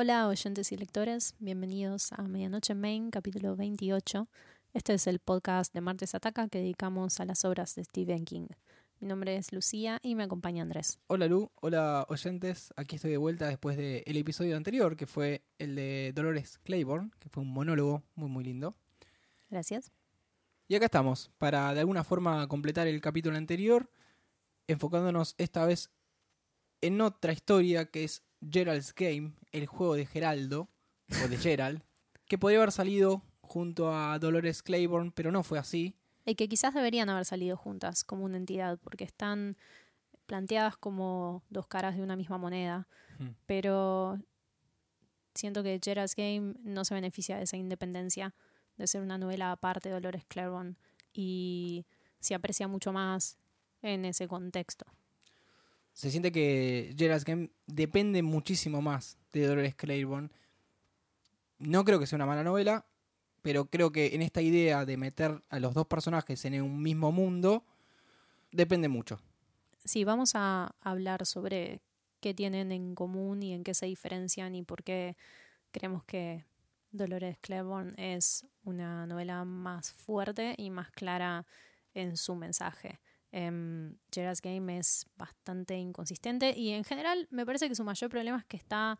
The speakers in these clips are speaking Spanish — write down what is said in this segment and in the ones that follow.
Hola oyentes y lectores, bienvenidos a Medianoche Main, capítulo 28. Este es el podcast de Martes Ataca que dedicamos a las obras de Stephen King. Mi nombre es Lucía y me acompaña Andrés. Hola Lu, hola oyentes, aquí estoy de vuelta después del episodio anterior que fue el de Dolores Claiborne, que fue un monólogo muy muy lindo. Gracias. Y acá estamos, para de alguna forma completar el capítulo anterior, enfocándonos esta vez en otra historia que es Gerald's Game, el juego de Geraldo, o de Gerald, que podría haber salido junto a Dolores Claiborne, pero no fue así. Y que quizás deberían haber salido juntas como una entidad, porque están planteadas como dos caras de una misma moneda. Hmm. Pero siento que Gerald's Game no se beneficia de esa independencia, de ser una novela aparte de Dolores Claiborne, y se aprecia mucho más en ese contexto. Se siente que Gerald's Game depende muchísimo más de Dolores Claiborne. No creo que sea una mala novela, pero creo que en esta idea de meter a los dos personajes en un mismo mundo, depende mucho. Sí, vamos a hablar sobre qué tienen en común y en qué se diferencian y por qué creemos que Dolores Claiborne es una novela más fuerte y más clara en su mensaje. Um, Gerald's Game es bastante inconsistente y en general me parece que su mayor problema es que está,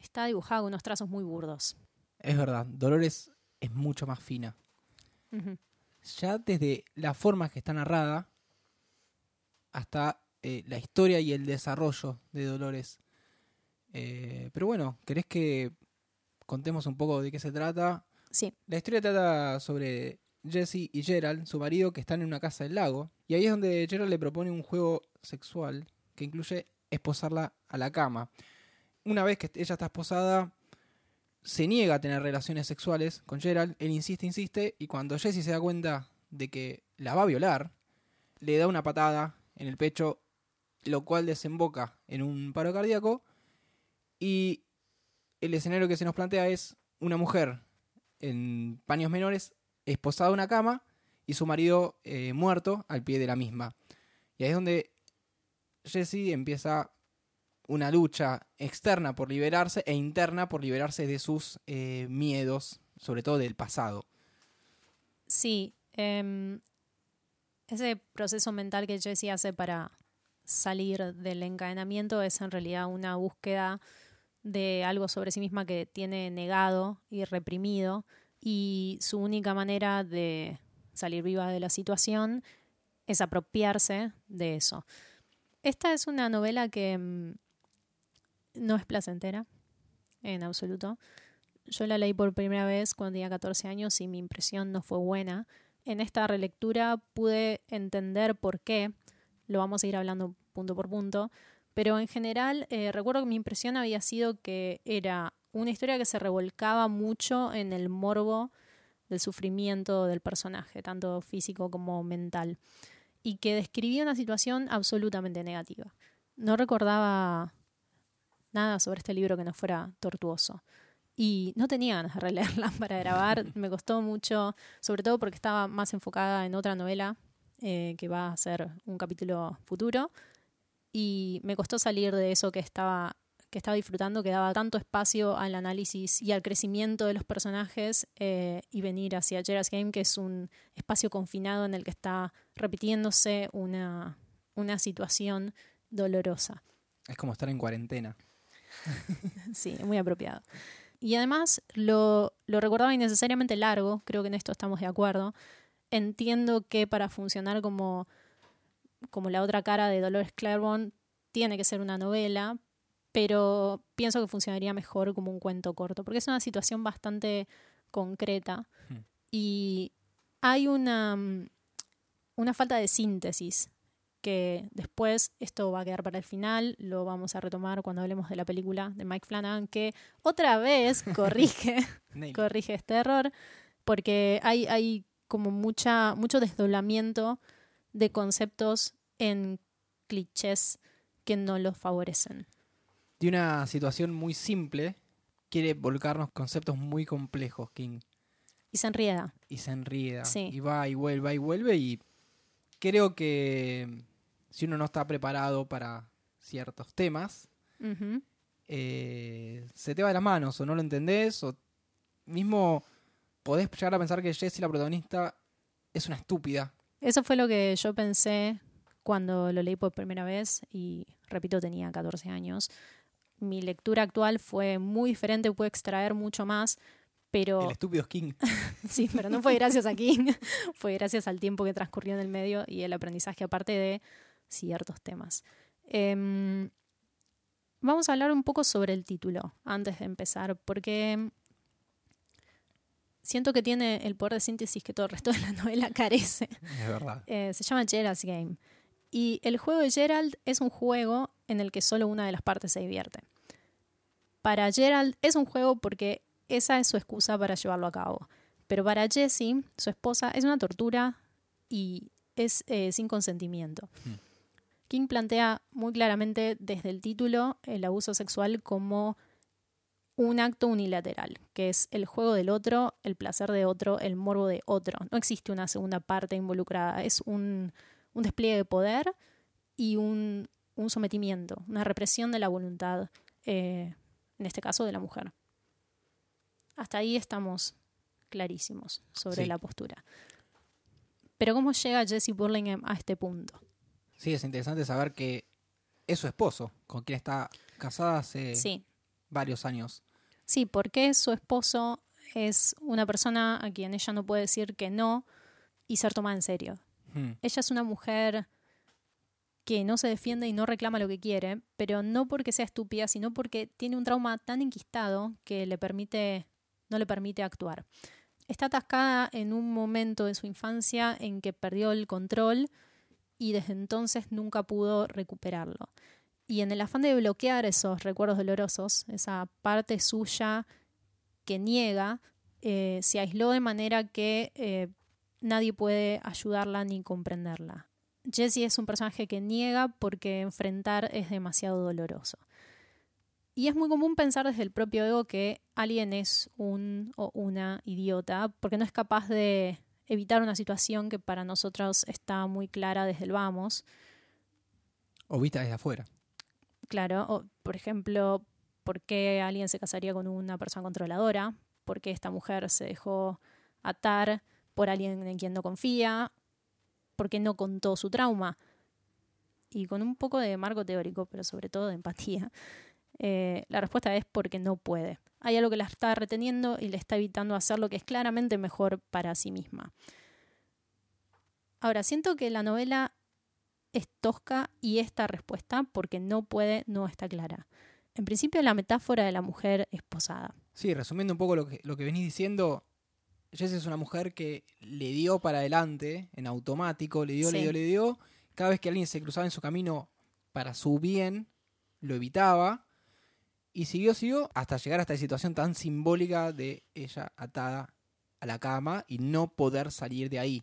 está dibujado con unos trazos muy burdos. Es verdad, Dolores es mucho más fina. Ya desde la forma que está narrada hasta eh, la historia y el desarrollo de Dolores. Eh, pero bueno, ¿querés que contemos un poco de qué se trata? Sí. La historia trata sobre Jesse y Gerald, su marido, que están en una casa del lago. Y ahí es donde Gerald le propone un juego sexual que incluye esposarla a la cama. Una vez que ella está esposada, se niega a tener relaciones sexuales con Gerald. Él insiste, insiste. Y cuando Jesse se da cuenta de que la va a violar, le da una patada en el pecho, lo cual desemboca en un paro cardíaco. Y el escenario que se nos plantea es una mujer en paños menores esposada a una cama y su marido eh, muerto al pie de la misma. Y ahí es donde Jesse empieza una lucha externa por liberarse e interna por liberarse de sus eh, miedos, sobre todo del pasado. Sí, eh, ese proceso mental que Jesse hace para salir del encadenamiento es en realidad una búsqueda de algo sobre sí misma que tiene negado y reprimido y su única manera de salir viva de la situación es apropiarse de eso. Esta es una novela que mm, no es placentera, en absoluto. Yo la leí por primera vez cuando tenía 14 años y mi impresión no fue buena. En esta relectura pude entender por qué, lo vamos a ir hablando punto por punto, pero en general eh, recuerdo que mi impresión había sido que era una historia que se revolcaba mucho en el morbo del sufrimiento del personaje, tanto físico como mental, y que describía una situación absolutamente negativa. No recordaba nada sobre este libro que no fuera tortuoso. Y no tenía ganas de releerla para grabar, me costó mucho, sobre todo porque estaba más enfocada en otra novela eh, que va a ser un capítulo futuro, y me costó salir de eso que estaba que estaba disfrutando, que daba tanto espacio al análisis y al crecimiento de los personajes eh, y venir hacia Gerald's Game, que es un espacio confinado en el que está repitiéndose una, una situación dolorosa. Es como estar en cuarentena. sí, muy apropiado. Y además lo, lo recordaba innecesariamente largo, creo que en esto estamos de acuerdo. Entiendo que para funcionar como, como la otra cara de Dolores Claiborne tiene que ser una novela, pero pienso que funcionaría mejor como un cuento corto, porque es una situación bastante concreta Hmm. y hay una, mm, una falta de síntesis que después esto va a quedar para el final, lo vamos a retomar cuando hablemos de la película de Mike Flanagan, que otra vez corrige, corrige este error, porque hay, hay como mucha, mucho desdoblamiento de conceptos en clichés que no los favorecen. De una situación muy simple, quiere volcarnos conceptos muy complejos, King. Y se enrieda. Y se enrieda. Sí. Y va y vuelve, va y vuelve. Y creo que si uno no está preparado para ciertos temas, eh, se te va de las manos, o no lo entendés, o mismo podés llegar a pensar que Jessie, la protagonista, es una estúpida. Eso fue lo que yo pensé cuando lo leí por primera vez y, repito, tenía 14 años. Mi lectura actual fue muy diferente, pude extraer mucho más, pero... El estúpido es King. sí, pero no fue gracias a King, fue gracias al tiempo que transcurrió en el medio y el aprendizaje aparte de ciertos temas. Em, vamos a hablar un poco sobre el título antes de empezar, porque siento que tiene el poder de síntesis que todo el resto de la novela carece. Es verdad. Eh, se llama Gerald's Game. Y el juego de Gerald es un juego en el que solo una de las partes se divierte. Para Gerald es un juego porque esa es su excusa para llevarlo a cabo. Pero para Jessie, su esposa, es una tortura y es eh, sin consentimiento. Hmm. King plantea muy claramente desde el título el abuso sexual como un acto unilateral, que es el juego del otro, el placer de otro, el morbo de otro. No existe una segunda parte involucrada, es un, un despliegue de poder y un, un, sometimiento, una represión de la voluntad, eh, en este caso de la mujer. Hasta ahí estamos clarísimos sobre Sí. la postura. Pero ¿cómo llega Jesse Burlingame a este punto? Sí, es interesante saber que es su esposo, con quien está casada hace Sí, varios años. sí, porque su esposo es una persona a quien ella no puede decir que no y ser tomada en serio. Ella es una mujer que no se defiende y no reclama lo que quiere, pero no porque sea estúpida, sino porque tiene un trauma tan enquistado que le permite, no le permite actuar. Está atascada en un momento de su infancia en que perdió el control y desde entonces nunca pudo recuperarlo. Y en el afán de bloquear esos recuerdos dolorosos, esa parte suya que niega, eh, se aisló de manera que eh, nadie puede ayudarla ni comprenderla. Jessie es un personaje que niega porque enfrentar es demasiado doloroso. Y es muy común pensar desde el propio ego que alguien es un o una idiota porque no es capaz de evitar una situación que para nosotros está muy clara desde el vamos. O vista desde afuera. Claro, o, por ejemplo, ¿por qué alguien se casaría con una persona controladora? ¿Por qué esta mujer se dejó atar por alguien en quien no confía? ¿Por qué no contó su trauma? Y con un poco de marco teórico, pero sobre todo de empatía, eh, la respuesta es porque no puede. Hay algo que la está reteniendo y le está evitando hacer lo que es claramente mejor para sí misma. Ahora, siento que la novela es tosca y esta respuesta, porque no puede, no está clara. En principio, la metáfora de la mujer esposada. Sí, resumiendo un poco lo que, lo que venís diciendo, Jess es una mujer que le dio para adelante en automático, le dio, le dio, le dio. Cada vez que alguien se cruzaba en su camino para su bien, lo evitaba. Y siguió, siguió, hasta llegar a esta situación tan simbólica de ella atada a la cama y no poder salir de ahí.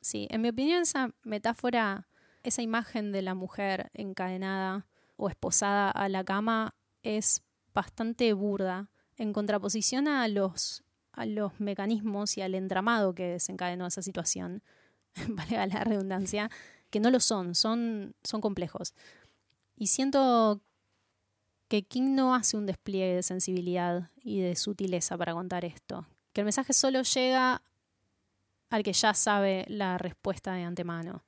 Sí, en mi opinión, esa metáfora, esa imagen de la mujer encadenada o esposada a la cama es bastante burda en contraposición a los, a los mecanismos y al entramado que desencadenó esa situación, valga la redundancia, que no lo son, son, son complejos. Y siento que King no hace un despliegue de sensibilidad y de sutileza para contar esto. Que el mensaje solo llega al que ya sabe la respuesta de antemano.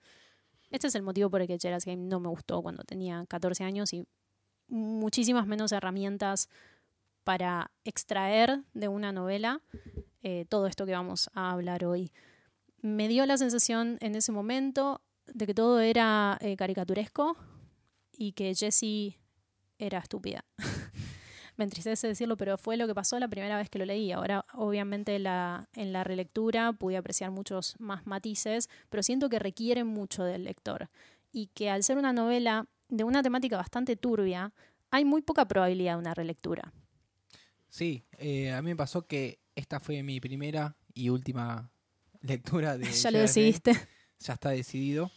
Este es el motivo por el que Gerald's Game no me gustó cuando tenía 14 años y muchísimas menos herramientas para extraer de una novela eh, todo esto que vamos a hablar hoy. Me dio la sensación en ese momento de que todo era eh, caricaturesco y que Jessie era estúpida. Me entristece decirlo, pero fue lo que pasó la primera vez que lo leí. Ahora, obviamente, en la relectura pude apreciar muchos más matices, pero siento que requiere mucho del lector. Y que al ser una novela de una temática bastante turbia, hay muy poca probabilidad de una relectura. Sí, eh, a mí me pasó que esta fue mi primera y última lectura de ya lo Game. decidiste. ya está decidido.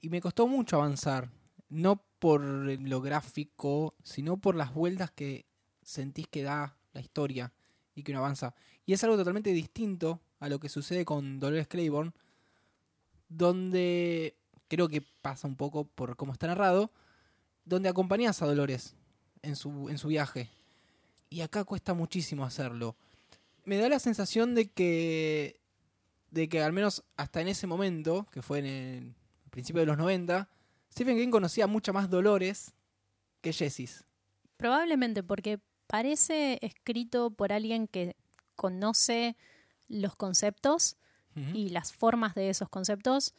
Y me costó mucho avanzar. No por lo gráfico, sino por las vueltas que sentís que da la historia y que uno avanza. Y es algo totalmente distinto a lo que sucede con Dolores Claiborne, donde creo que pasa un poco por cómo está narrado, donde acompañas a Dolores en su, en su viaje. Y acá cuesta muchísimo hacerlo. Me da la sensación de que, de que al menos hasta en ese momento, que fue en el principio de los 90, Stephen King conocía mucha más Dolores que Jessis. Probablemente porque parece escrito por alguien que conoce los conceptos y las formas de esos conceptos,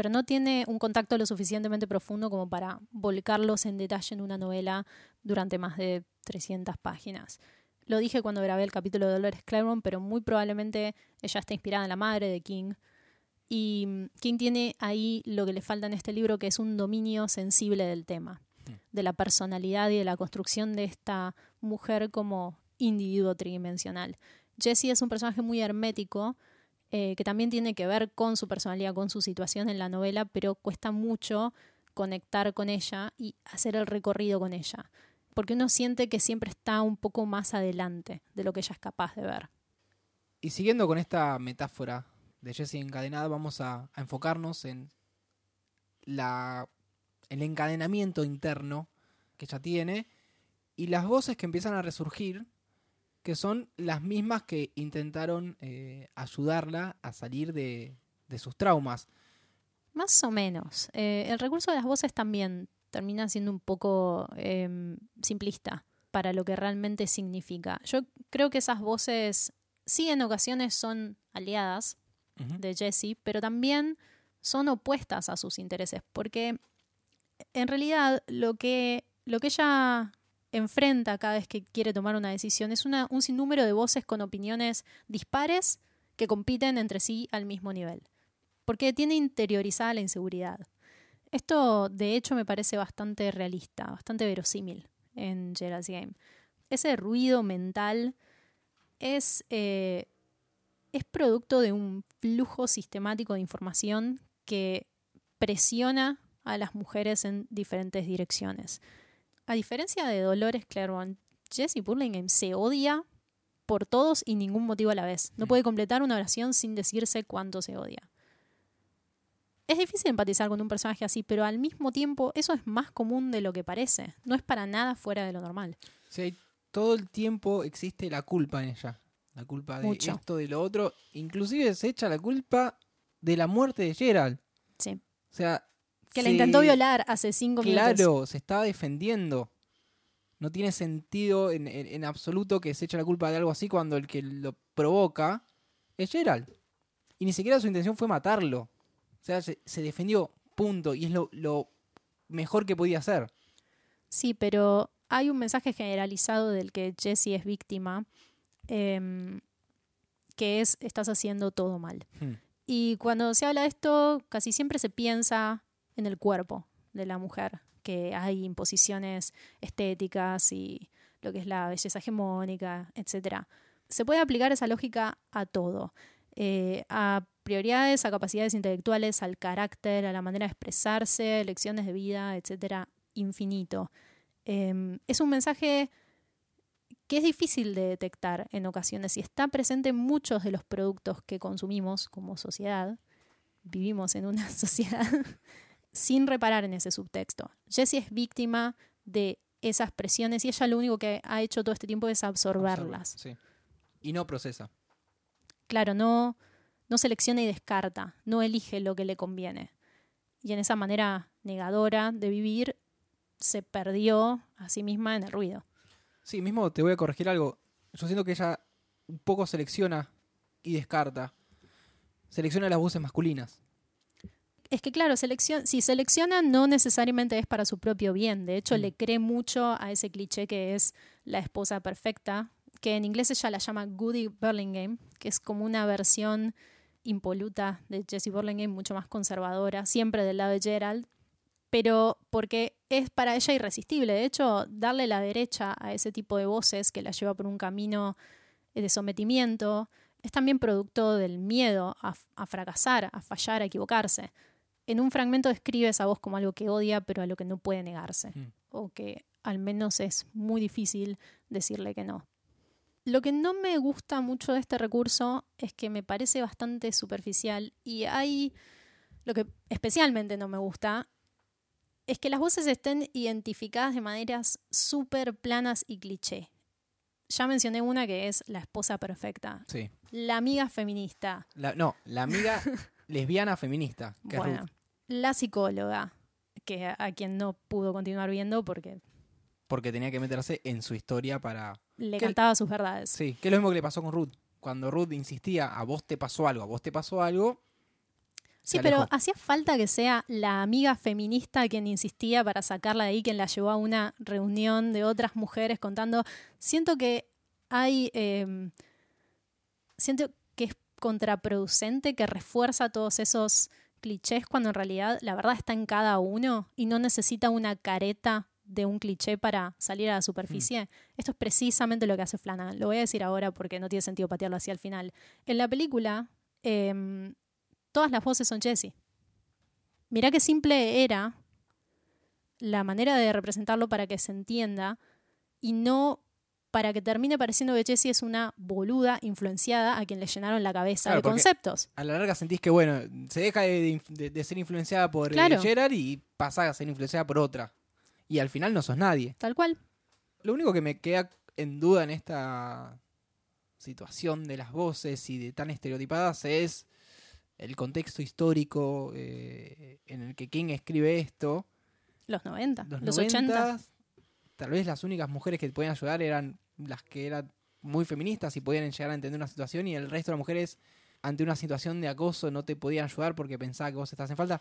pero no tiene un contacto lo suficientemente profundo como para volcarlos en detalle en una novela durante más de 300 páginas. Lo dije cuando grabé el capítulo de Dolores Claiborne, pero muy probablemente ella está inspirada en la madre de King. Y mm, King tiene ahí lo que le falta en este libro, que es un dominio sensible del tema, Mm. de la personalidad y de la construcción de esta mujer como individuo tridimensional. Jessie es un personaje muy hermético, eh, que también tiene que ver con su personalidad, con su situación en la novela, pero cuesta mucho conectar con ella y hacer el recorrido con ella, porque uno siente que siempre está un poco más adelante de lo que ella es capaz de ver. Y siguiendo con esta metáfora de Jessie encadenada, vamos a, enfocarnos en la, el encadenamiento interno que ella tiene y las voces que empiezan a resurgir, que son las mismas que intentaron eh, ayudarla a salir de, de sus traumas. Más o menos. Eh, el recurso de las voces también termina siendo un poco eh, simplista para lo que realmente significa. Yo creo que esas voces sí en ocasiones son aliadas de Jessie, pero también son opuestas a sus intereses, porque en realidad lo que, lo que ella enfrenta cada vez que quiere tomar una decisión es una, un sinnúmero de voces con opiniones dispares que compiten entre sí al mismo nivel, porque tiene interiorizada la inseguridad. Esto, de hecho, me parece bastante realista, bastante verosímil en Gerald's Game. Ese ruido mental es, eh, es producto de un flujo sistemático de información que presiona a las mujeres en diferentes direcciones. A diferencia de Dolores Claiborne, Jessie Burlingame se odia por todos y ningún motivo a la vez. No puede completar una oración sin decirse cuánto se odia. Es difícil empatizar con un personaje así, pero al mismo tiempo eso es más común de lo que parece. No es para nada fuera de lo normal. Todo el tiempo existe la culpa en ella. La culpa de Mucho. esto, de lo otro. Inclusive se echa la culpa de la muerte de Gerald. Sí. O sea... Que la intentó violar hace cinco minutos. Claro, se estaba defendiendo. No tiene sentido en, en- en absoluto que se eche la culpa de algo así cuando el que lo provoca es Gerald. Y ni siquiera su intención fue matarlo. O sea, se, se defendió, punto. Y es lo, lo mejor que podía hacer. Sí, pero hay un mensaje generalizado del que Jessie es víctima, em, que es estás haciendo todo mal. Hmm. Y cuando se habla de esto, casi siempre se piensa en el cuerpo de la mujer, que hay imposiciones estéticas y lo que es la belleza hegemónica, etc. Se puede aplicar esa lógica a todo, eh, a prioridades, a capacidades intelectuales, al carácter, a la manera de expresarse, lecciones de vida, etcétera, infinito. Em, es un mensaje que es difícil de detectar en ocasiones y está presente en muchos de los productos que consumimos como sociedad. Vivimos en una sociedad sin reparar en ese subtexto. Jessie es víctima de esas presiones y ella lo único que ha hecho todo este tiempo es absorberlas. Sí. Y no procesa. Claro, no, no selecciona y descarta, no elige lo que le conviene. Y en esa manera negadora de vivir se perdió a sí misma en el ruido. Sí, mismo te voy a corregir algo. Yo siento que ella un poco selecciona y descarta. Selecciona las voces masculinas. Es que claro, seleccion si selecciona no necesariamente es para su propio bien. De hecho, Mm. le cree mucho a ese cliché que es la esposa perfecta, que en inglés ella la llama Goody Burlingame, que es como una versión impoluta de Jessie Burlingame, mucho más conservadora, siempre del lado de Gerald, pero porque es para ella irresistible. De hecho, darle la derecha a ese tipo de voces que la lleva por un camino de sometimiento es también producto del miedo a, a fracasar, a fallar, a equivocarse. En un fragmento describe esa voz como algo que odia, pero a lo que no puede negarse, Mm. o que al menos es muy difícil decirle que no. Lo que no me gusta mucho de este recurso es que me parece bastante superficial y hay, lo que especialmente no me gusta, es que las voces estén identificadas de maneras súper planas y cliché. ya mencioné una que es la esposa perfecta. Sí. La amiga feminista. La- no, la amiga lesbiana feminista, que es Bueno, Ruth, la psicóloga, que a, a quien no pudo continuar viendo porque porque tenía que meterse en su historia para... le ¿Qué- cantaba sus verdades. Sí, que es lo mismo que le pasó con Ruth. Cuando Ruth insistía, a vos te pasó algo, a vos te pasó algo, Sí, pero hacía falta que sea la amiga feminista quien insistía para sacarla de ahí, quien la llevó a una reunión de otras mujeres contando. Siento que hay. eh, siento contraproducente, que refuerza todos esos clichés cuando en realidad la verdad está en cada uno y no necesita una careta de un cliché para salir a la superficie. Esto es precisamente lo que hace Flanagan. Lo voy a decir ahora porque no tiene sentido patearlo hacia el final. En la película, em, todas las voces son Jessie. Mirá qué simple era la manera de representarlo para que se entienda y no para que termine pareciendo que Jessie es una boluda influenciada a quien le llenaron la cabeza Claro, de conceptos. a la larga sentís que, bueno, se deja de, de ser influenciada por eh, Claro. Gerard y pasa a ser influenciada por otra. Y al final no sos nadie. Tal cual. Lo único que me queda en duda en esta situación de las voces y de tan estereotipadas es el contexto histórico eh, en el que King escribe esto. Los 90, Los, los, 90, 80. Tal vez las únicas mujeres que te podían ayudar eran las que eran muy feministas y podían llegar a entender una situación y el resto de las mujeres ante una situación de acoso no te podían ayudar porque pensaba que vos estás en falta.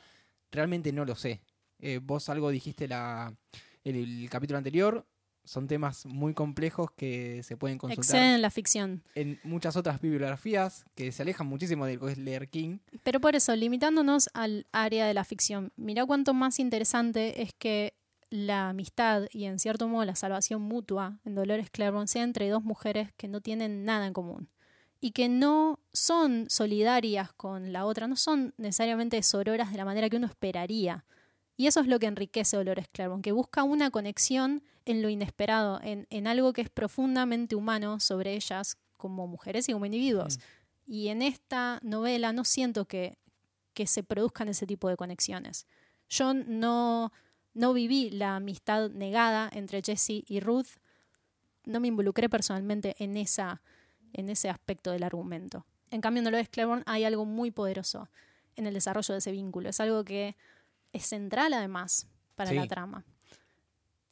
Realmente no lo sé. Eh, vos algo dijiste la, el, el capítulo anterior. Son temas muy complejos que se pueden consultar Exceden la ficción. en muchas otras bibliografías que se alejan muchísimo de lo que es leer King. Pero por eso, limitándonos al área de la ficción, mirá cuánto más interesante es que la amistad y en cierto modo la salvación mutua en Dolores Claiborne sea entre dos mujeres que no tienen nada en común y que no son solidarias con la otra, no son necesariamente sororas de la manera que uno esperaría. Y eso es lo que enriquece Dolores Claiborne, que busca una conexión en lo inesperado, en, en algo que es profundamente humano sobre ellas como mujeres y como individuos. Y en esta novela no siento que, que se produzcan ese tipo de conexiones. Yo no, no viví la amistad negada entre Jesse y Ruth, no me involucré personalmente en, esa, en ese aspecto del argumento. En cambio, en Dolores Claiborne hay algo muy poderoso en el desarrollo de ese vínculo. Es algo que es central además para Sí. la trama.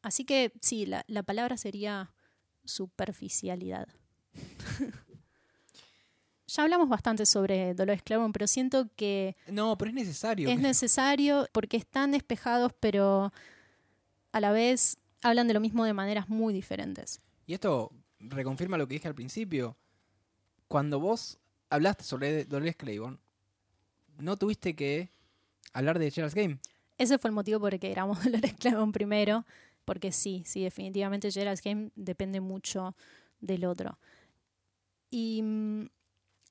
Así que sí, la, la palabra sería superficialidad. ya hablamos bastante sobre Dolores Claiborne, pero siento que No, pero es necesario. es necesario porque están despejados, pero a la vez hablan de lo mismo de maneras muy diferentes. Y esto reconfirma lo que dije al principio. Cuando vos hablaste sobre Dolores Claiborne, no tuviste que hablar de Gerald's Game. Ese fue el motivo por el que grabamos Dolores Claiborne primero, porque sí, sí, definitivamente Gerald's Game depende mucho del otro. Y, mm,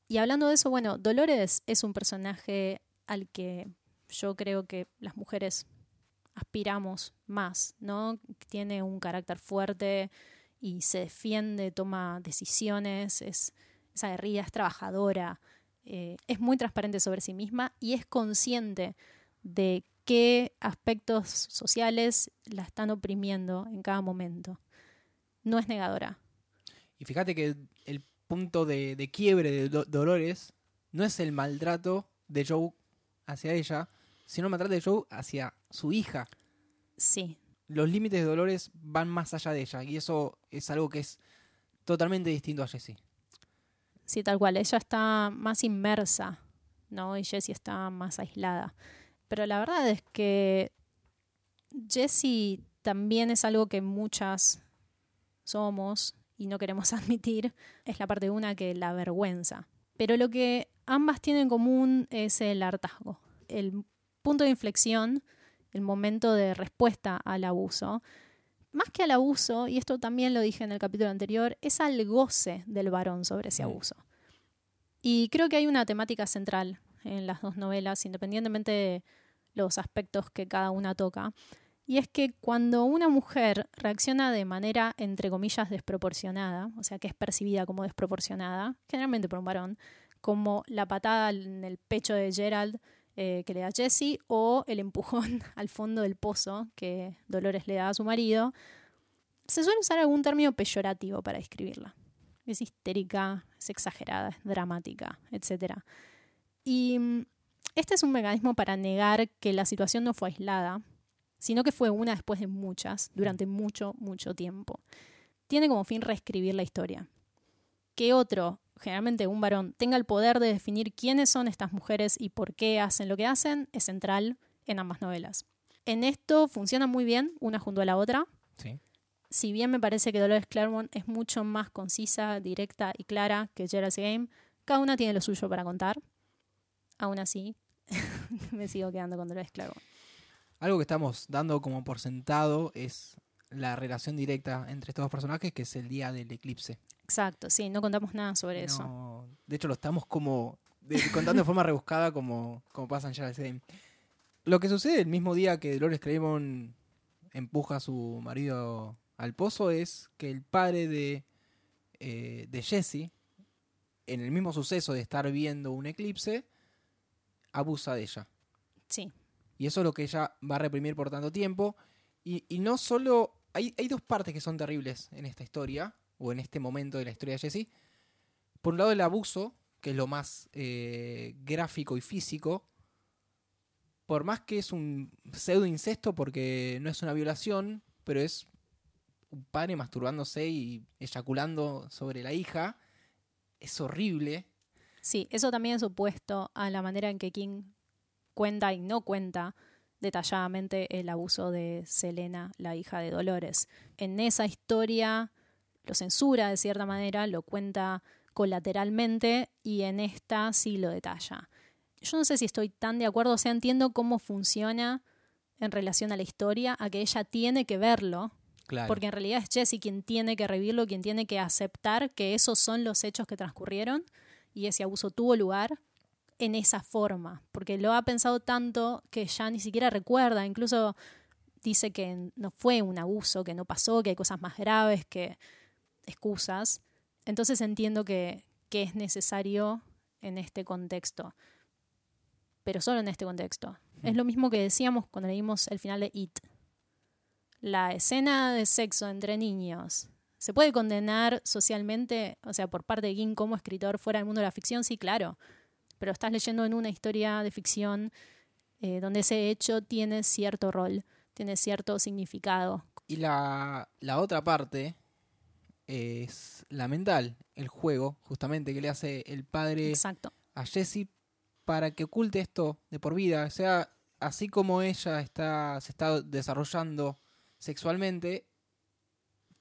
y hablando de eso, bueno, Dolores es un personaje al que yo creo que las mujeres aspiramos más, ¿no? Tiene un carácter fuerte y se defiende, toma decisiones, es, es aguerrida, es trabajadora, eh, es muy transparente sobre sí misma y es consciente de qué aspectos sociales la están oprimiendo en cada momento. No es negadora. Y fíjate que el, punto de, de quiebre de Do- Dolores no es el maltrato de Joe hacia ella, sino el maltrato de Joe hacia su hija. Sí, Los límites de Dolores van más allá de ella y eso es algo que es totalmente distinto a Jessie. sí, tal cual. Ella está más inmersa, ¿no? Y Jessie está más aislada. Pero la verdad es que Jessie también es algo que muchas somos y no queremos admitir. Es la parte una que la vergüenza. Pero lo que ambas tienen en común es el hartazgo. El punto de inflexión, el momento de respuesta al abuso. Más que al abuso, y esto también lo dije en el capítulo anterior, es al goce del varón sobre ese Mm. abuso. Y creo que hay una temática central en las dos novelas, independientemente de los aspectos que cada una toca. Y es que cuando una mujer reacciona de manera, entre comillas, desproporcionada, o sea, que es percibida como desproporcionada, generalmente por un varón, como la patada en el pecho de Gerald eh, que le da Jesse o el empujón al fondo del pozo que Dolores le da a su marido, se suele usar algún término peyorativo para describirla. Es histérica, es exagerada, es dramática, etc. Y mm, este es un mecanismo para negar que la situación no fue aislada, sino que fue una después de muchas, durante mucho, mucho tiempo. Tiene como fin reescribir la historia. Que otro, generalmente un varón, tenga el poder de definir quiénes son estas mujeres y por qué hacen lo que hacen, es central en ambas novelas. En esto funciona muy bien una junto a la otra. Sí. Si bien me parece que Dolores Claremont es mucho más concisa, directa y clara que Gerald's Game, cada una tiene lo suyo para contar. Aún así, me sigo quedando con Dolores Claremont. Algo que estamos dando como por sentado es la relación directa entre estos dos personajes, que es el día del eclipse. Exacto, sí, no contamos nada sobre eso. No, de hecho, lo estamos como de- contando de forma rebuscada como, como pasa en Gerald's Game. Lo que sucede el mismo día que Dolores Claiborne empuja a su marido al pozo es que el padre de, eh, de Jesse, en el mismo suceso de estar viendo un eclipse, abusa de ella. Sí, Y eso es lo que ella va a reprimir por tanto tiempo. Y, no solo... Hay, hay dos partes que son terribles en esta historia, o en este momento de la historia de Jessie. Por un lado el abuso, que es lo más eh, gráfico y físico. Por más que es un pseudo incesto, porque no es una violación, pero es un padre masturbándose y eyaculando sobre la hija. Es horrible. sí, eso también es opuesto a la manera en que King cuenta y no cuenta detalladamente el abuso de Selena, la hija de Dolores. En esa historia lo censura de cierta manera, lo cuenta colateralmente y en esta sí lo detalla. Yo no sé si estoy tan de acuerdo, o sea, entiendo cómo funciona en relación a la historia, a que ella tiene que verlo, Claro. porque en realidad es Jesse quien tiene que revivirlo, quien tiene que aceptar que esos son los hechos que transcurrieron y ese abuso tuvo lugar en esa forma, porque lo ha pensado tanto que ya ni siquiera recuerda, incluso dice que no fue un abuso, que no pasó, que hay cosas más graves, que excusas. Entonces entiendo que, que es necesario en este contexto, pero solo en este contexto. Es lo mismo que decíamos cuando leímos el final de It. La escena de sexo entre niños ¿Se puede condenar socialmente, o sea, por parte de King como escritor fuera del mundo de la ficción? Sí, claro. Pero estás leyendo en una historia de ficción eh, donde ese hecho tiene cierto rol, tiene cierto significado. Y la, la otra parte es la mental, el juego, justamente, que le hace el padre Exacto. a Jessie para que oculte esto de por vida. O sea, así como ella está, se está desarrollando sexualmente,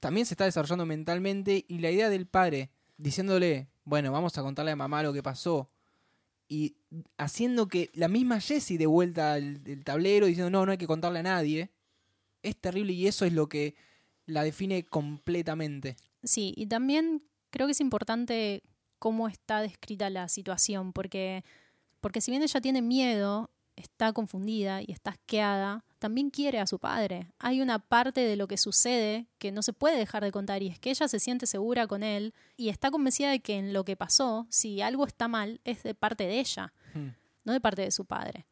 también se está desarrollando mentalmente. Y la idea del padre diciéndole, bueno, vamos a contarle a mamá lo que pasó. Y haciendo que la misma Jessie de vuelta al tablero diciendo, no, no hay que contarle a nadie. Es terrible y eso es lo que la define completamente. Sí, y también creo que es importante cómo está descrita la situación, porque, porque si bien ella tiene miedo, está confundida y está asqueada, también quiere a su padre. Hay una parte de lo que sucede que no se puede dejar de contar y es que ella se siente segura con él y está convencida de que en lo que pasó, si algo está mal, es de parte de ella, Hmm. no de parte de su padre.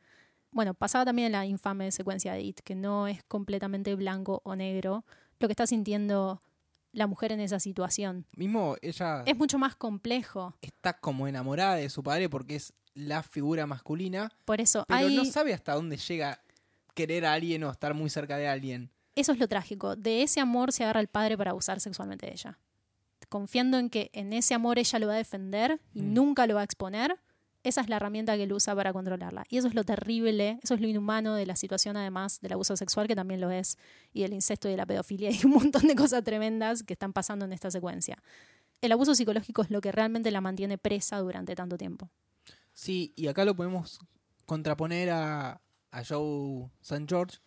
Bueno, pasaba también la infame secuencia de It, que no es completamente blanco o negro lo que está sintiendo la mujer en esa situación. Mismo ella Es mucho más complejo. está como enamorada de su padre porque es la figura masculina, Por eso pero hay, no sabe hasta dónde llega querer a alguien o estar muy cerca de alguien. eso es lo trágico. De ese amor se agarra el padre para abusar sexualmente de ella. Confiando en que en ese amor ella lo va a defender y Mm. nunca lo va a exponer, esa es la herramienta que él usa para controlarla. Y eso es lo terrible, eso es lo inhumano de la situación, además del abuso sexual, que también lo es, y del incesto y de la pedofilia, y un montón de cosas tremendas que están pasando en esta secuencia. El abuso psicológico es lo que realmente la mantiene presa durante tanto tiempo. Sí, y acá lo podemos contraponer a, a Joe St. George,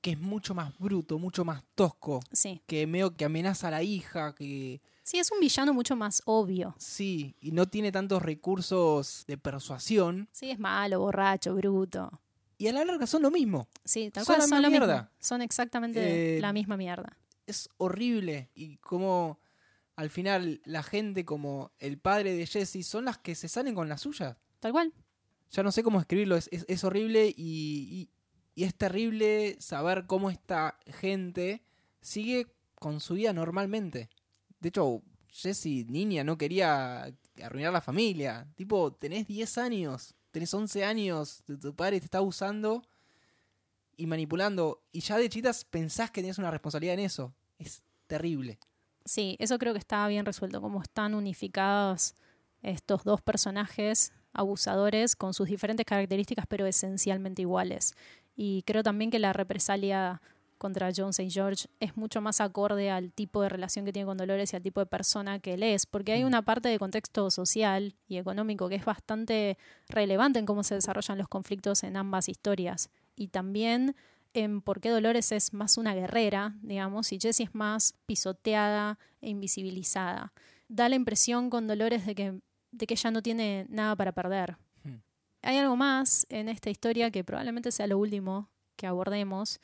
que es mucho más bruto, mucho más tosco, Sí. que medio que amenaza a la hija, que Sí, es un villano mucho más obvio. sí, y no tiene tantos recursos de persuasión, Sí, es malo, borracho, bruto. y a la larga son lo mismo. Sí, tal Son cual la son misma lo mismo. mierda. Son exactamente Eh, la misma mierda. Es horrible, y como al final la gente como el padre de Jesse son las que se salen con la suya. Tal cual. ya no sé cómo escribirlo, es, es- es horrible y, y- y es terrible saber cómo esta gente sigue con su vida normalmente. De hecho, Jessie, niña, no quería arruinar la familia. Tipo, tenés 10 años, tenés 11 años, tu padre te está usando y manipulando. Y ya de chitas pensás que tienes una responsabilidad en eso. Es terrible. Sí, eso creo que está bien resuelto, como están unificados estos dos personajes abusadores con sus diferentes características, pero esencialmente iguales. Y creo también que la represalia contra John St. George es mucho más acorde al tipo de relación que tiene con Dolores y al tipo de persona que él es, porque hay una parte de contexto social y económico que es bastante relevante en cómo se desarrollan los conflictos en ambas historias. Y también en por qué Dolores es más una guerrera, digamos, y Jessie es más pisoteada e invisibilizada. Da la impresión con Dolores de que de que ella no tiene nada para perder. Hmm. Hay algo más en esta historia que probablemente sea lo último que abordemos,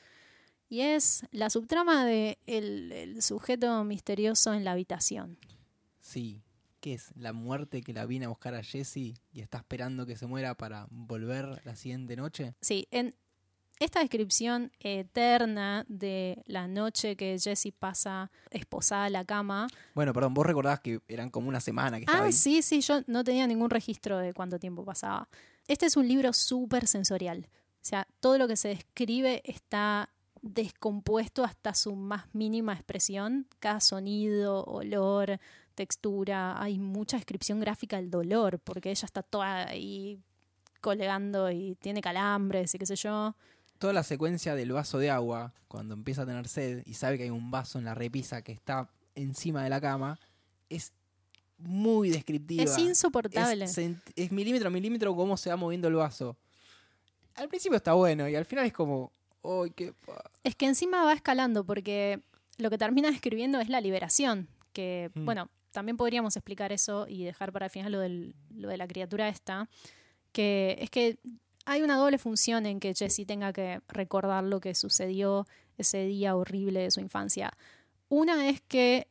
y es la subtrama de el, sujeto misterioso en la habitación. Sí, ¿qué es? ¿La muerte que la viene a buscar a Jessie y está esperando que se muera para volver la siguiente noche? Sí, en, esta descripción eterna de la noche que Jessie pasa esposada a la cama. Bueno, perdón, vos recordás que eran como una semana que estaba Ah, sí, sí, yo no tenía ningún registro de cuánto tiempo pasaba. Este es un libro súper sensorial. O sea, todo lo que se describe está descompuesto hasta su más mínima expresión. Cada sonido, olor, textura. Hay mucha descripción gráfica del dolor, porque ella está toda ahí colgando y tiene calambres y qué sé yo toda la secuencia del vaso de agua, cuando empieza a tener sed y sabe que hay un vaso en la repisa que está encima de la cama, es muy descriptiva. Es insoportable. Es, milímetro a milímetro cómo se va moviendo el vaso. Al principio está bueno y al final es como, ¡ay, qué Es que encima va escalando porque lo que termina escribiendo es la liberación, que, mm. bueno, también podríamos explicar eso y dejar para el final lo, lo de la criatura esta, que es que hay una doble función en que Jessie tenga que recordar lo que sucedió ese día horrible de su infancia. Una es que,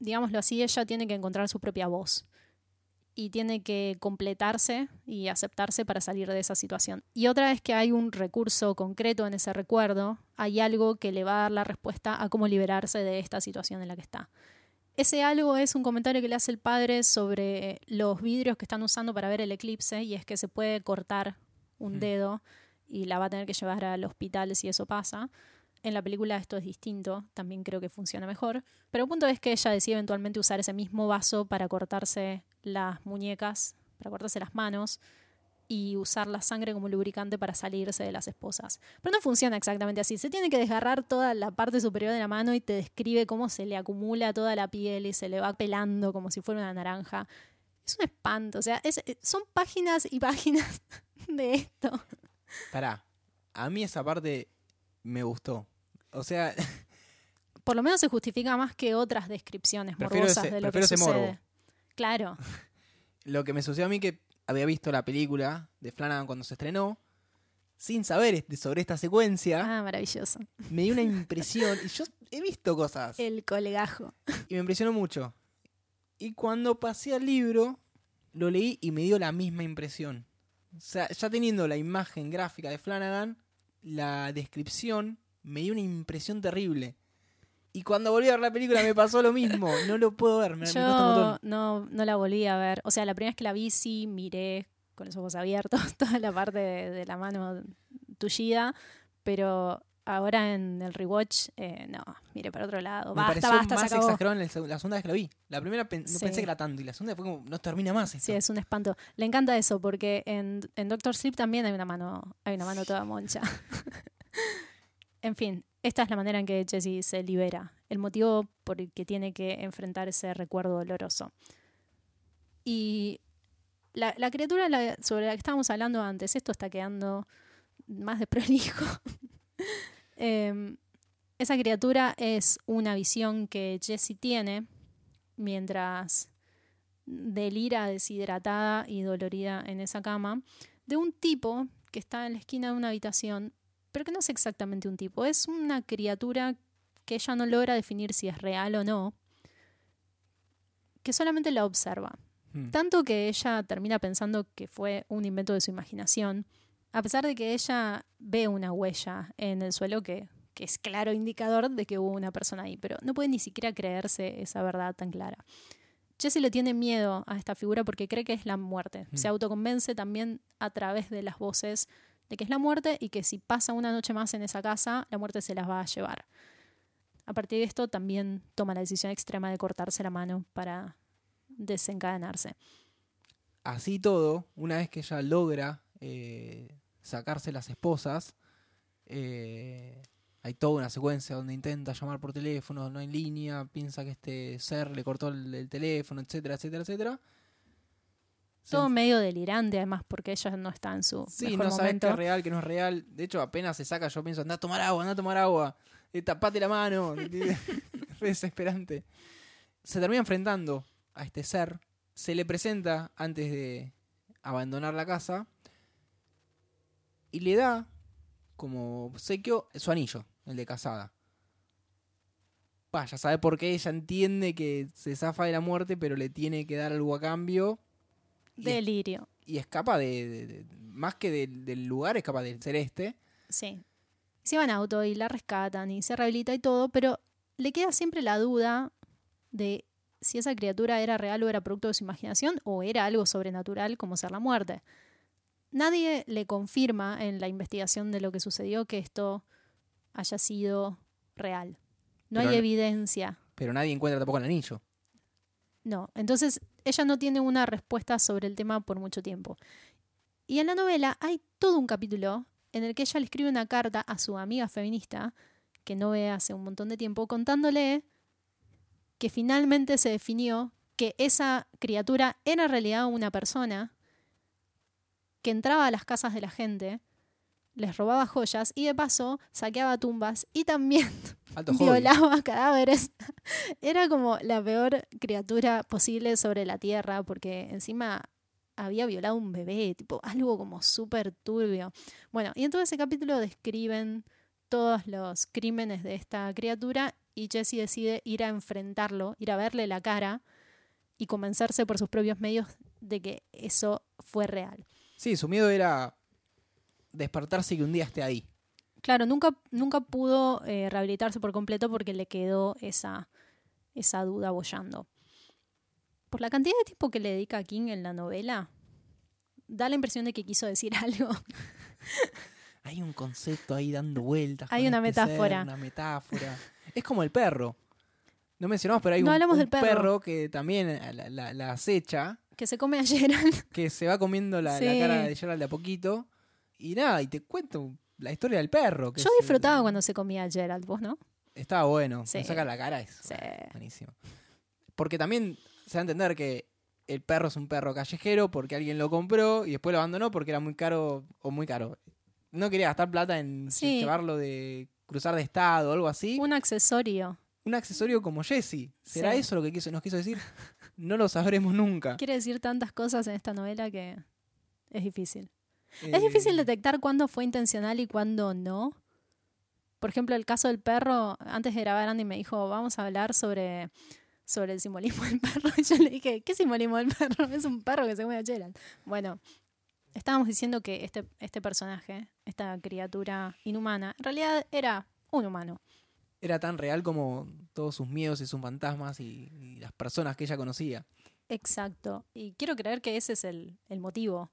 digámoslo así, ella tiene que encontrar su propia voz y tiene que completarse y aceptarse para salir de esa situación. Y otra es que hay un recurso concreto en ese recuerdo, hay algo que le va a dar la respuesta a cómo liberarse de esta situación en la que está. Ese algo es un comentario que le hace el padre sobre los vidrios que están usando para ver el eclipse y es que se puede cortar un dedo y la va a tener que llevar al hospital si eso pasa. En la película esto es distinto, también creo que funciona mejor. Pero el punto es que ella decide eventualmente usar ese mismo vaso para cortarse las muñecas, para cortarse las manos y usar la sangre como lubricante para salirse de las esposas. Pero no funciona exactamente así. Se tiene que desgarrar toda la parte superior de la mano y te describe cómo se le acumula toda la piel y se le va pelando como si fuera una naranja. Es un espanto. O sea, son páginas y páginas de esto. Pará, a mí esa parte me gustó. O sea... Por lo menos se justifica más que otras descripciones morbosas de lo que sucede. Claro. lo que me sucedió a mí que había visto la película de Flanagan cuando se estrenó, sin saber sobre esta secuencia. Ah, maravilloso. Me dio una impresión. y yo he visto cosas. El colegajo. Y me impresionó mucho. Y cuando pasé al libro, lo leí y me dio la misma impresión. O sea, ya teniendo la imagen gráfica de Flanagan, la descripción me dio una impresión terrible. Y cuando volví a ver la película me pasó lo mismo. No lo puedo ver. Me, Yo no, no la volví a ver. O sea, la primera vez que la vi sí miré con los ojos abiertos toda la parte de, de la mano tullida. Pero ahora en el rewatch, eh, no, mire para otro lado. Me basta, basta, más exagerado en la segunda vez que lo vi. La primera no pensé que era tanto y la segunda fue como, no termina más. Sí, es un espanto. Le encanta eso porque en, en Doctor Sleep también hay una mano, hay una mano toda moncha. en fin, esta es la manera en que Jesse se libera, el motivo por el que tiene que enfrentar ese recuerdo doloroso. Y la, criatura sobre la que estábamos hablando antes, esto está quedando más de prolijo. Em, esa criatura es una visión que Jessie tiene mientras delira deshidratada y dolorida en esa cama de un tipo que está en la esquina de una habitación, pero que no es exactamente un tipo, es una criatura que ella no logra definir si es real o no, que solamente la observa. Hmm. Tanto que ella termina pensando que fue un invento de su imaginación, a pesar de que ella ve una huella en el suelo que que es claro indicador de que hubo una persona ahí, pero no puede ni siquiera creerse esa verdad tan clara. Jesse le tiene miedo a esta figura porque cree que es la muerte. Se autoconvence también a través de las voces de que es la muerte y que si pasa una noche más en esa casa, la muerte se las va a llevar. A partir de esto también toma la decisión extrema de cortarse la mano para desencadenarse. Así todo, una vez que ella logra eh, sacarse las esposas, eh, hay toda una secuencia donde intenta llamar por teléfono, no en línea, piensa que este ser le cortó el, teléfono, etcétera, etcétera, etcétera. Todo medio delirante, además, porque ella no está en su. Sí, no sabes qué es real, qué no es real. De hecho, apenas se saca, yo pienso, anda a tomar agua, anda a tomar agua, eh, tapate la mano. desesperante. Se termina enfrentando a este ser, se le presenta antes de abandonar la casa y le da como obsequio su anillo, el de casada. ya sabe por qué ella entiende que se zafa de la muerte, pero le tiene que dar algo a cambio. Delirio. Y escapa de, más que del lugar, escapa del celeste. Sí. Se va en auto y la rescatan y se rehabilita y todo, pero le queda siempre la duda de si esa criatura era real o era producto de su imaginación o era algo sobrenatural como ser la muerte. Nadie le confirma en la investigación de lo que sucedió que esto haya sido real. No hay evidencia. Pero nadie encuentra tampoco el anillo. No, entonces ella no tiene una respuesta sobre el tema por mucho tiempo. Y en la novela hay todo un capítulo en el que ella le escribe una carta a su amiga feminista, que no ve hace un montón de tiempo, contándole que finalmente se definió que esa criatura era en realidad una persona que entraba a las casas de la gente, les robaba joyas y de paso saqueaba tumbas y también violaba cadáveres. Era como la peor criatura posible sobre la tierra porque encima había violado un bebé, tipo algo como súper turbio. Bueno, y en todo ese capítulo describen todos los crímenes de esta criatura y Jesse decide ir a enfrentarlo, ir a verle la cara y convencerse por sus propios medios de que eso fue real. Sí, su miedo era despertarse y que un día esté ahí. Claro, nunca, nunca pudo eh, rehabilitarse por completo porque le quedó esa, esa duda bollando. Por la cantidad de tiempo que le dedica a King en la novela, da la impresión de que quiso decir algo. Hay un concepto ahí dando vueltas. Hay una este metáfora. una metáfora. Es como el perro. No mencionamos, pero hay un, perro. que también eh, la, acecha. Que se come a Gerald. Que se va comiendo la, cara de Gerald de a poquito. Y nada, y te cuento la historia del perro. Yo disfrutaba cuando se comía a Gerald, vos, ¿no? Estaba bueno. Se saca la cara, es buenísimo. Porque también se va a entender que el perro es un perro callejero porque alguien lo compró y después lo abandonó porque era muy caro o muy caro. No quería gastar plata en llevarlo de cruzar de estado o algo así. Un accesorio. Un accesorio como Jesse. ¿Será eso lo que nos quiso decir? No lo sabremos nunca. Quiere decir tantas cosas en esta novela que es difícil. Es difícil eh, detectar cuándo fue intencional y cuándo no. Por ejemplo, el caso del perro, antes de grabar Andy me dijo, vamos a hablar sobre, sobre el simbolismo del perro. Y yo le dije, ¿qué simbolismo del perro? Es un perro que se come a Gerald. Bueno, estábamos diciendo que este, este personaje, esta criatura inhumana, en realidad era un humano. Era tan real como todos sus miedos y sus fantasmas y, las personas que ella conocía. Exacto. Y quiero creer que ese es el, el motivo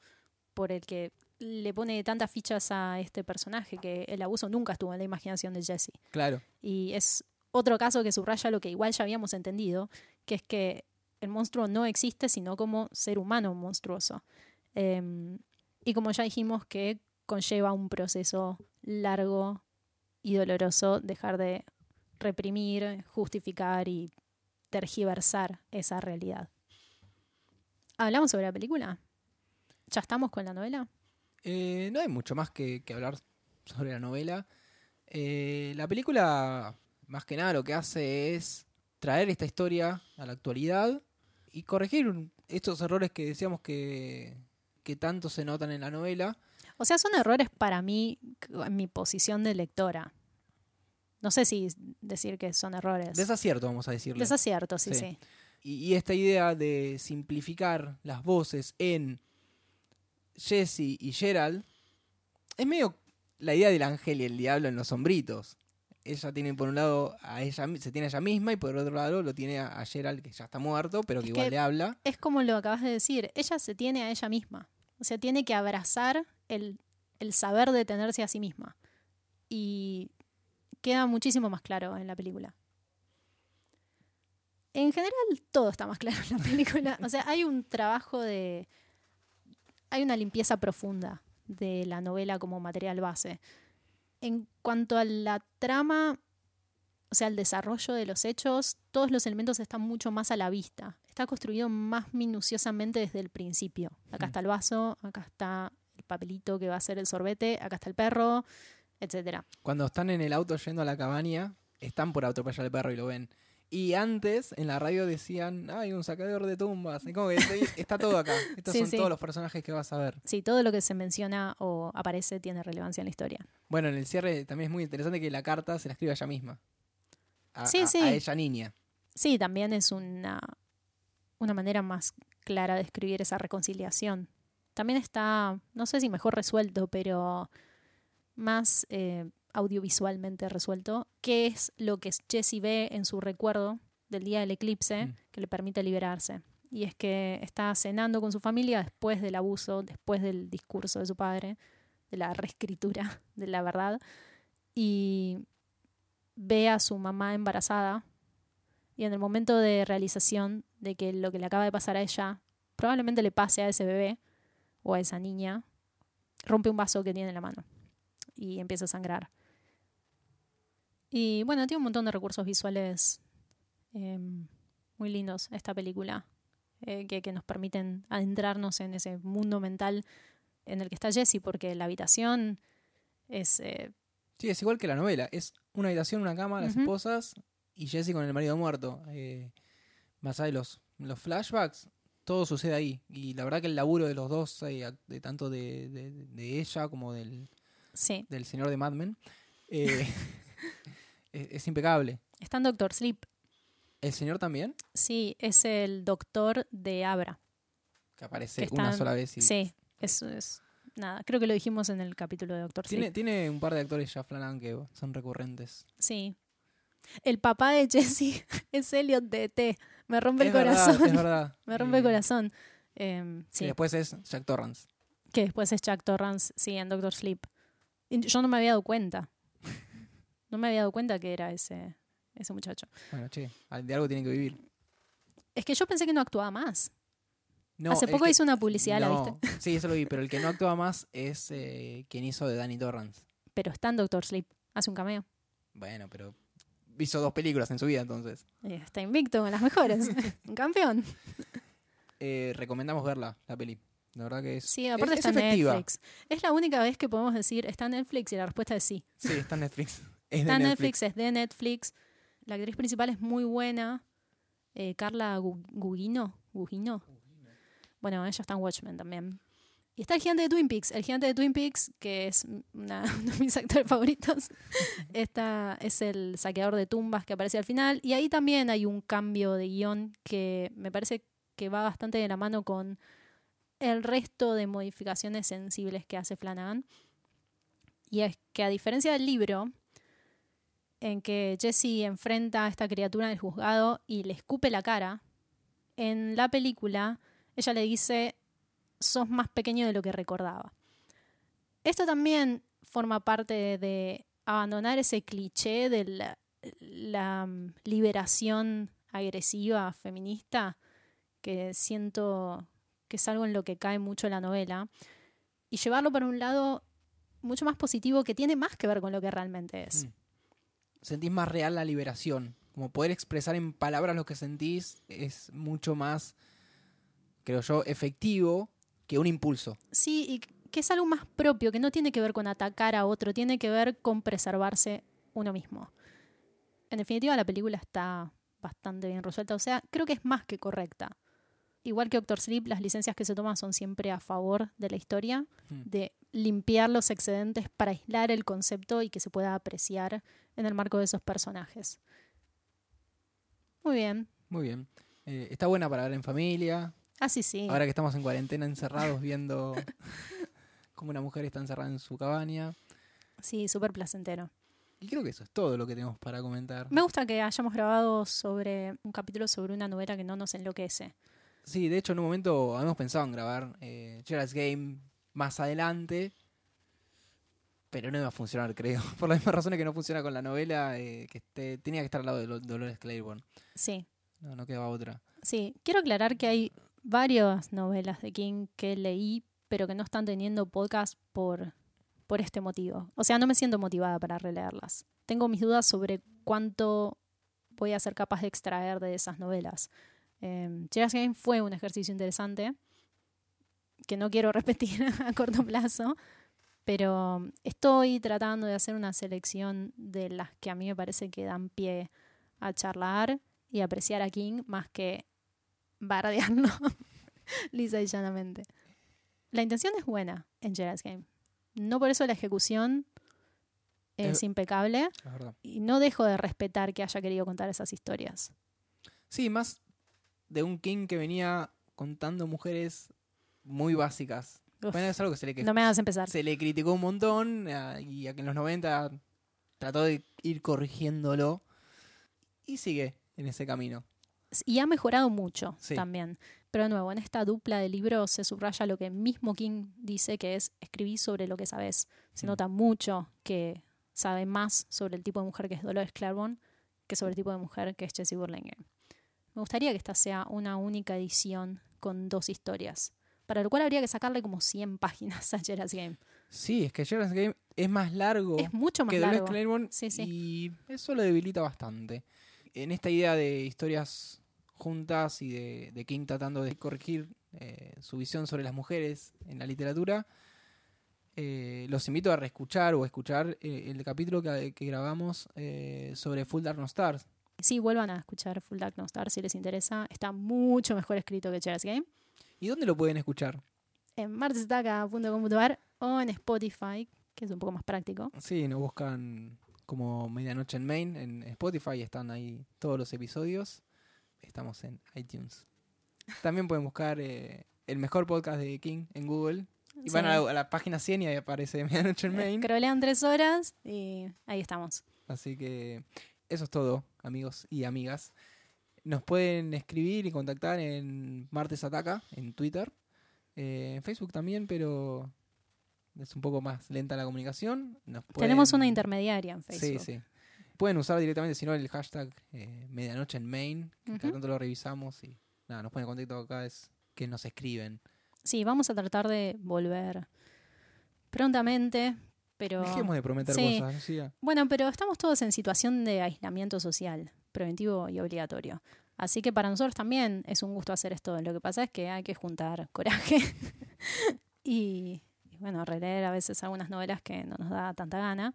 por el que le pone tantas fichas a este personaje, que el abuso nunca estuvo en la imaginación de Jesse. Claro. Y es otro caso que subraya lo que igual ya habíamos entendido, que es que el monstruo no existe sino como ser humano monstruoso. Em, y como ya dijimos que conlleva un proceso largo y doloroso dejar de reprimir, justificar y tergiversar esa realidad. ¿Hablamos sobre la película? ¿Ya estamos con la novela? Eh, no hay mucho más que, hablar sobre la novela. Eh, la película, más que nada, lo que hace es traer esta historia a la actualidad y corregir estos errores que decíamos que, que tanto se notan en la novela. O sea, son errores para mí en mi posición de lectora. No sé si decir que son errores. Desacierto, vamos a decirlo. Desacierto, sí, sí. Y, esta idea de simplificar las voces en Jesse y Gerald es medio la idea del ángel y el diablo en los sombritos. ella tiene por un lado a ella, se tiene a ella misma y por otro lado lo tiene a, a Gerald, que ya está muerto, pero que Es igual que- le habla. Es como lo acabas de decir, ella se tiene a ella misma. O sea, tiene que abrazar el, el saber de tenerse a sí misma. Y queda muchísimo más claro en la película. En general, todo está más claro en la película. O sea, hay un trabajo de. Hay una limpieza profunda de la novela como material base. En cuanto a la trama, o sea, el desarrollo de los hechos, todos los elementos están mucho más a la vista. Está construido más minuciosamente desde el principio. Acá Mm. está el vaso, acá está el papelito que va a ser el sorbete, acá está el perro, etcétera. Cuando están en el auto yendo a la cabaña, están por atropellar al perro y lo ven. Y antes en la radio decían, hay un sacador de tumbas. Y como que sí, está todo acá. Estos Sí, son sí. todos los personajes que vas a ver. Sí, todo lo que se menciona o aparece tiene relevancia en la historia. Bueno, en el cierre también es muy interesante que la carta se la escribe a ella misma. A, Sí, a- sí. a ella niña. Sí, también es una, una manera más clara de escribir esa reconciliación. También está, no sé si mejor resuelto, pero más eh, audiovisualmente resuelto, qué es lo que Jesse ve en su recuerdo del día del eclipse Mm. que le permite liberarse. Y es que está cenando con su familia después del abuso, después del discurso de su padre, de la reescritura de la verdad, y ve a su mamá embarazada y en el momento de realización de que lo que le acaba de pasar a ella probablemente le pase a ese bebé o a esa niña, rompe un vaso que tiene en la mano y empieza a sangrar. Y bueno, tiene un montón de recursos visuales eh, muy lindos esta película, eh, que, que nos permiten adentrarnos en ese mundo mental en el que está Jessie, porque la habitación es... eh, Sí, es igual que la novela. Es una habitación, una cama, las esposas y Jesse con el marido muerto. Más allá de los, los flashbacks, todo sucede ahí. Y la verdad que el laburo de los dos, eh, de tanto de, de- de ella como del, sí, del señor de Mad Men, eh, es, es impecable. está en Doctor Sleep. ¿El señor también? Sí, es el doctor de Abra. Que aparece Que una están- sola vez. Y Sí, eso es. Nada, creo que lo dijimos en el capítulo de Doctor Tiene, Sleep. tiene un par de actores ya Flanagan que son recurrentes. Sí. El papá de Jesse es Elliot de T. Me rompe Es el verdad, corazón. es verdad. Me rompe el Eh, corazón. Em, Y sí, después es Jack Torrance. que después es Jack Torrance, sí, en Doctor Sleep. Y yo no me había dado cuenta. No me había dado cuenta que era ese, ese muchacho. Bueno, che, de algo tiene que vivir. Es que yo pensé que no actuaba más. No, Hace poco que- hizo una publicidad, ¿la no, viste? Sí, eso lo vi, pero el que no actúa más es eh, quien hizo de Danny Torrance. Pero está en Doctor Sleep. Hace un cameo. Bueno, pero hizo dos películas en su vida, entonces. Eh, Está invicto en las mejores. un campeón. Eh, recomendamos verla, la peli. La verdad que es, Sí, aparte es- está es en. Netflix. Es la única vez que podemos decir está en Netflix y la respuesta es sí. Sí, está en Netflix. Es Está en Netflix, es de Netflix. La actriz principal es muy buena. Eh, Carla Gu- Gugino. Gugino. Bueno, ella está en Watchmen también. Y está el gigante de Twin Peaks. El gigante de Twin Peaks, que es una- uno de mis actores favoritos, esta es el saqueador de tumbas que aparece al final. Y ahí también hay un cambio de guion que me parece que va bastante de la mano con el resto de modificaciones sensibles que hace Flanagan. Y es que a diferencia del libro, en que Jesse enfrenta a esta criatura en el juzgado y le escupe la cara, en la película ella le dice, sos más pequeño de lo que recordaba. Esto también forma parte de, abandonar ese cliché de la, la, mm, liberación agresiva feminista, que siento que es algo en lo que cae mucho la novela, y llevarlo para un lado mucho más positivo que tiene más que ver con lo que realmente es. Mm. Sentís más real la liberación. Como poder expresar en palabras lo que sentís es mucho más, creo yo, efectivo que un impulso. Sí, y que es algo más propio, que no tiene que ver con atacar a otro, tiene que ver con preservarse uno mismo. En definitiva, la película está bastante bien resuelta, o sea, creo que es más que correcta. Igual que Doctor Sleep, las licencias que se toman son siempre a favor de la historia, Mm. de limpiar los excedentes para aislar el concepto y que se pueda apreciar en el marco de esos personajes. Muy bien. Muy bien. Eh, está buena para ver en familia. Ah, sí, sí. Ahora que estamos en cuarentena encerrados viendo cómo una mujer está encerrada en su cabaña. Sí, súper placentero. Y creo que eso es todo lo que tenemos para comentar. Me gusta que hayamos grabado sobre un capítulo sobre una novela que no nos enloquece. Sí, de hecho en un momento habíamos pensado en grabar eh, Gerald's Game más adelante, pero no iba a funcionar, creo. Por las mismas razones que no funciona con la novela, eh, que esté- tenía que estar al lado de Lo- Dolores Claiborne. Sí, No, no quedaba otra. sí. Quiero aclarar que hay varias novelas de King que leí, pero que no están teniendo podcast por, por este motivo. O sea, no me siento motivada para releerlas. Tengo mis dudas sobre cuánto voy a ser capaz de extraer de esas novelas. Eh, Gerald's Game fue un ejercicio interesante que no quiero repetir a corto plazo, pero estoy tratando de hacer una selección de las que a mí me parece que dan pie a charlar y apreciar a King más que bardearlo lisa y llanamente. La intención es buena en Gerald's Game. No por eso la ejecución es impecable y no dejo de respetar que haya querido contar esas historias. Sí, más de un King que venía contando mujeres muy básicas. Uf, Bueno, es algo que se le, no me hagas empezar. se le criticó un montón y en los 90 trató de ir corrigiéndolo y sigue en ese camino. Y ha mejorado mucho Sí. también. Pero de nuevo, en esta dupla de libros se subraya lo que mismo King dice, que es escribir sobre lo que sabes. Se Mm. nota mucho que sabe más sobre el tipo de mujer que es Dolores Claiborne que sobre el tipo de mujer que es Jessie Burlingame. Me gustaría que esta sea una única edición con dos historias, para lo cual habría que sacarle como 100 páginas a Gerald's Game. Sí, es que Gerald's Game es más largo Es mucho más que largo. Claiborne Sí, sí. y eso lo debilita bastante. En esta idea de historias juntas y de, de King tratando de corregir eh, su visión sobre las mujeres en la literatura, eh, los invito a reescuchar o a escuchar eh, el capítulo que, que grabamos sobre Full Dark No Stars. Sí, vuelvan a escuchar Full Dark No Star si les interesa. Está mucho mejor escrito que Gerald's Game. ¿Y dónde lo pueden escuchar? en martesestaca.com.ar o en Spotify, que es un poco más práctico. Sí, nos buscan como Medianoche en Main en Spotify, están ahí todos los episodios. Estamos en iTunes. También pueden buscar eh, el mejor podcast de King en Google. Y van a la, a la página 100 y ahí aparece Medianoche en Main. Scrollean tres horas y ahí estamos. Así que eso es todo, amigos y amigas. Nos pueden escribir y contactar en Martes Ataca, en Twitter. Eh, en Facebook también, pero es un poco más lenta la comunicación. Nos Tenemos una intermediaria en Facebook. Sí, sí. Pueden usar directamente, si no, el hashtag eh, medianoche en main, que cada tanto lo revisamos y nada, nos ponen en contacto acá, es que nos escriben. Sí, vamos a tratar de volver prontamente, pero... Dejemos de prometer sí. cosas. Bueno, pero estamos todos en situación de aislamiento social, preventivo y obligatorio. Así que para nosotros también es un gusto hacer esto. Lo que pasa es que hay que juntar coraje y, y, bueno, releer a veces algunas novelas que no nos da tanta gana.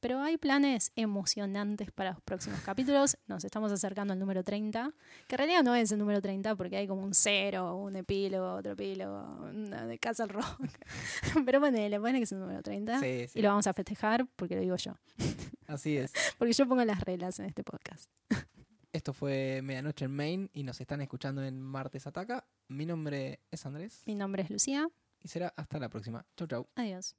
Pero hay planes emocionantes para los próximos capítulos. Nos estamos acercando al número 30, que en realidad no es el número 30 porque hay como un cero, un epílogo, otro epílogo, de Castle Rock. Pero ponele, ponele que es el número 30 Sí, sí. y lo vamos a festejar porque lo digo yo. Así es. Porque yo pongo las reglas en este podcast. Esto fue Medianoche en Main y nos están escuchando en Martes Ataca. Mi nombre es Andrés Mi nombre es Lucía. y será hasta la próxima. Chau, chau. Adiós.